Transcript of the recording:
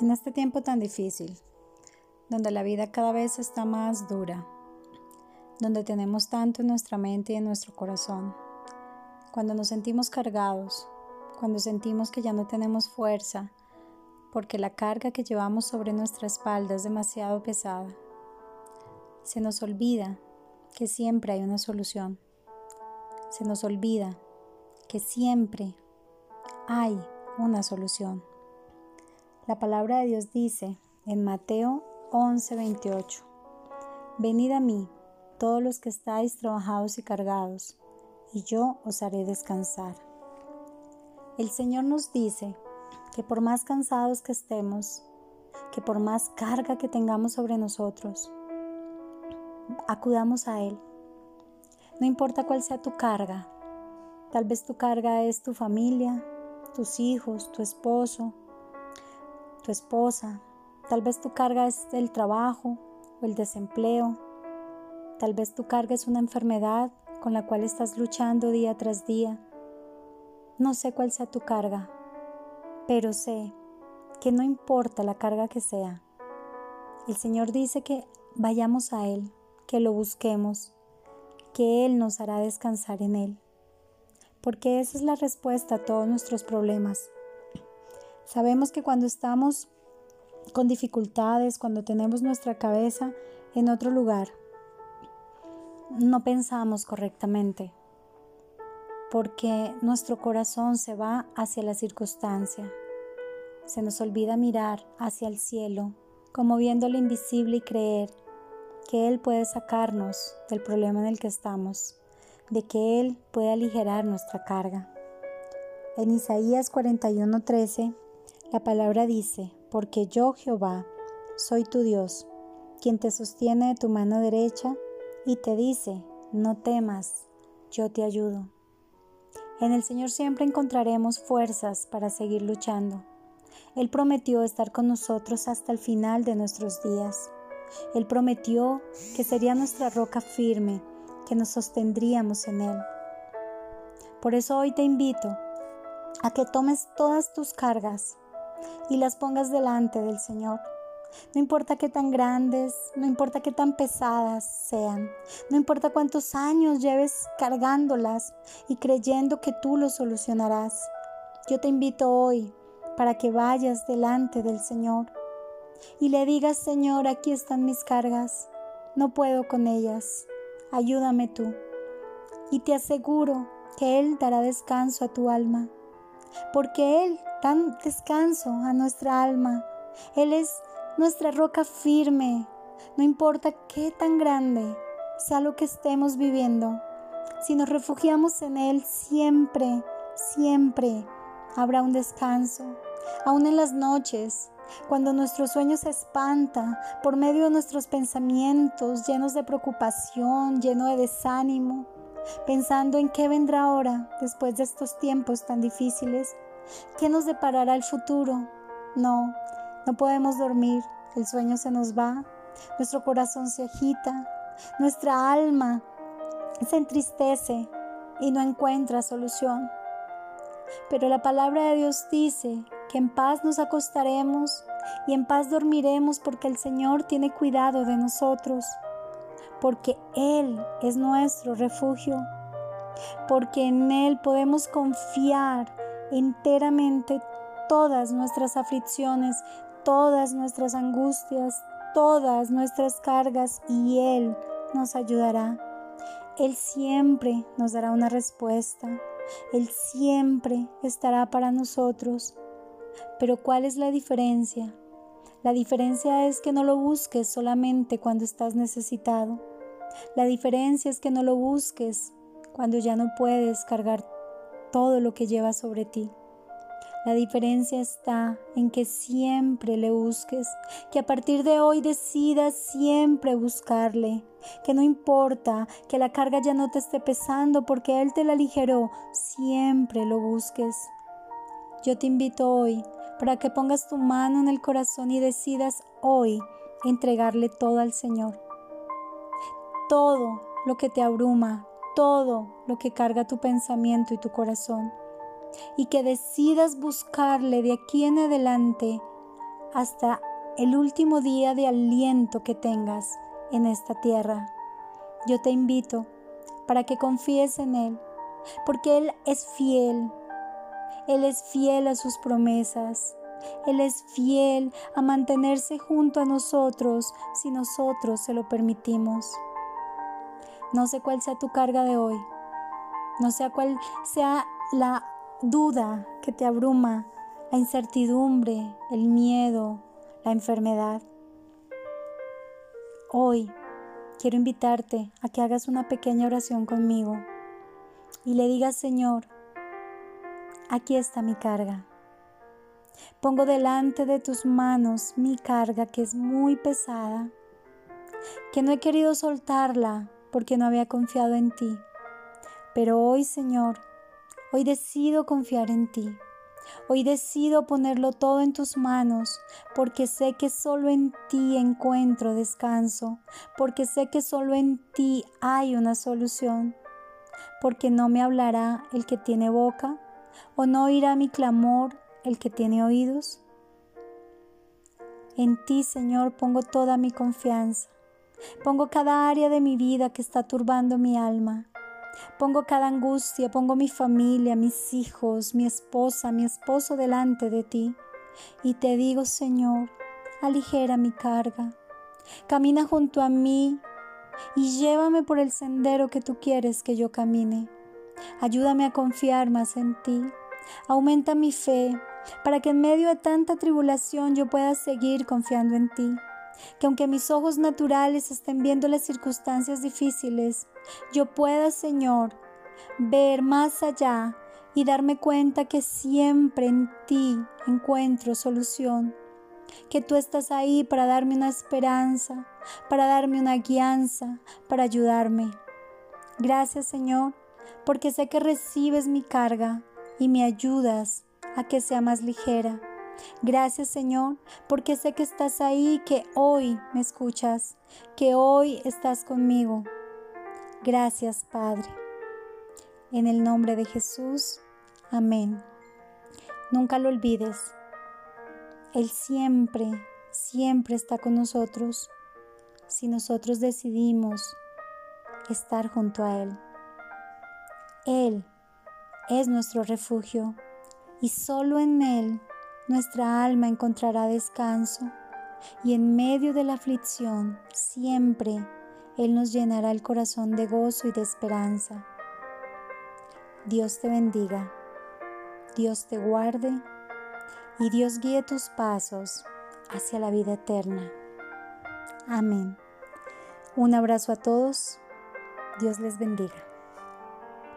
En este tiempo tan difícil, donde la vida cada vez está más dura, donde tenemos tanto en nuestra mente y en nuestro corazón, cuando nos sentimos cargados, cuando sentimos que ya no tenemos fuerza, porque la carga que llevamos sobre nuestra espalda es demasiado pesada, se nos olvida que siempre hay una solución. Se nos olvida que siempre hay una solución. La palabra de Dios dice en Mateo 11:28, Venid a mí, todos los que estáis trabajados y cargados, y yo os haré descansar. El Señor nos dice que por más cansados que estemos, que por más carga que tengamos sobre nosotros, acudamos a Él. No importa cuál sea tu carga, tal vez tu carga es tu familia, tus hijos, tu esposo, tu esposa, tal vez tu carga es el trabajo o el desempleo, tal vez tu carga es una enfermedad con la cual estás luchando día tras día. No sé cuál sea tu carga, pero sé que no importa la carga que sea, el Señor dice que vayamos a Él, que lo busquemos, que Él nos hará descansar en Él, porque esa es la respuesta a todos nuestros problemas. Sabemos que cuando estamos con dificultades, cuando tenemos nuestra cabeza en otro lugar, no pensamos correctamente, porque nuestro corazón se va hacia la circunstancia. Se nos olvida mirar hacia el cielo, como viendo lo invisible y creer que Él puede sacarnos del problema en el que estamos, de que Él puede aligerar nuestra carga. En Isaías 41:13 la palabra dice, porque yo Jehová soy tu Dios, quien te sostiene de tu mano derecha y te dice, no temas, yo te ayudo. En el Señor siempre encontraremos fuerzas para seguir luchando. Él prometió estar con nosotros hasta el final de nuestros días. Él prometió que sería nuestra roca firme, que nos sostendríamos en Él. Por eso hoy te invito a que tomes todas tus cargas, y las pongas delante del Señor. No importa qué tan grandes, no importa qué tan pesadas sean, no importa cuántos años lleves cargándolas y creyendo que tú lo solucionarás. Yo te invito hoy para que vayas delante del Señor y le digas, Señor, aquí están mis cargas, no puedo con ellas, ayúdame tú. Y te aseguro que Él dará descanso a tu alma porque Él da descanso a nuestra alma. Él es nuestra roca firme, no importa qué tan grande sea lo que estemos viviendo. Si nos refugiamos en Él, siempre, siempre habrá un descanso. Aún en las noches, cuando nuestro sueño se espanta por medio de nuestros pensamientos llenos de preocupación, lleno de desánimo, pensando en qué vendrá ahora después de estos tiempos tan difíciles, qué nos deparará el futuro. No, no podemos dormir, el sueño se nos va, nuestro corazón se agita, nuestra alma se entristece y no encuentra solución. Pero la palabra de Dios dice que en paz nos acostaremos y en paz dormiremos porque el Señor tiene cuidado de nosotros porque Él es nuestro refugio, porque en Él podemos confiar enteramente todas nuestras aflicciones, todas nuestras angustias, todas nuestras cargas y Él nos ayudará. Él siempre nos dará una respuesta. Él siempre estará para nosotros. Pero ¿cuál es la diferencia? La diferencia es que no lo busques solamente cuando estás necesitado. La diferencia es que no lo busques cuando ya no puedes cargar todo lo que llevas sobre ti. La diferencia está en que siempre le busques, que a partir de hoy decidas siempre buscarle, que no importa que la carga ya no te esté pesando porque Él te la aligeró, siempre lo busques. Yo te invito hoy para que pongas tu mano en el corazón y decidas hoy entregarle todo al Señor. Todo lo que te abruma, todo lo que carga tu pensamiento y tu corazón. Y que decidas buscarle de aquí en adelante hasta el último día de aliento que tengas en esta tierra. Yo te invito para que confíes en Él, porque Él es fiel. Él es fiel a sus promesas. Él es fiel a mantenerse junto a nosotros si nosotros se lo permitimos. No sé cuál sea tu carga de hoy. No sé cuál sea la duda que te abruma, la incertidumbre, el miedo, la enfermedad. Hoy quiero invitarte a que hagas una pequeña oración conmigo y le digas, Señor, aquí está mi carga. Pongo delante de tus manos mi carga que es muy pesada, que no he querido soltarla porque no había confiado en ti. Pero hoy, Señor, hoy decido confiar en ti. Hoy decido ponerlo todo en tus manos, porque sé que solo en ti encuentro descanso, porque sé que solo en ti hay una solución, porque no me hablará el que tiene boca, o no oirá mi clamor el que tiene oídos. En ti, Señor, pongo toda mi confianza. Pongo cada área de mi vida que está turbando mi alma. Pongo cada angustia, pongo mi familia, mis hijos, mi esposa, mi esposo delante de ti. Y te digo, Señor, aligera mi carga. Camina junto a mí y llévame por el sendero que tú quieres que yo camine. Ayúdame a confiar más en ti. Aumenta mi fe para que en medio de tanta tribulación yo pueda seguir confiando en ti que aunque mis ojos naturales estén viendo las circunstancias difíciles, yo pueda, Señor, ver más allá y darme cuenta que siempre en ti encuentro solución, que tú estás ahí para darme una esperanza, para darme una guianza, para ayudarme. Gracias, Señor, porque sé que recibes mi carga y me ayudas a que sea más ligera. Gracias Señor, porque sé que estás ahí, que hoy me escuchas, que hoy estás conmigo. Gracias Padre. En el nombre de Jesús, amén. Nunca lo olvides. Él siempre, siempre está con nosotros si nosotros decidimos estar junto a Él. Él es nuestro refugio y solo en Él nuestra alma encontrará descanso y en medio de la aflicción siempre Él nos llenará el corazón de gozo y de esperanza. Dios te bendiga, Dios te guarde y Dios guíe tus pasos hacia la vida eterna. Amén. Un abrazo a todos. Dios les bendiga.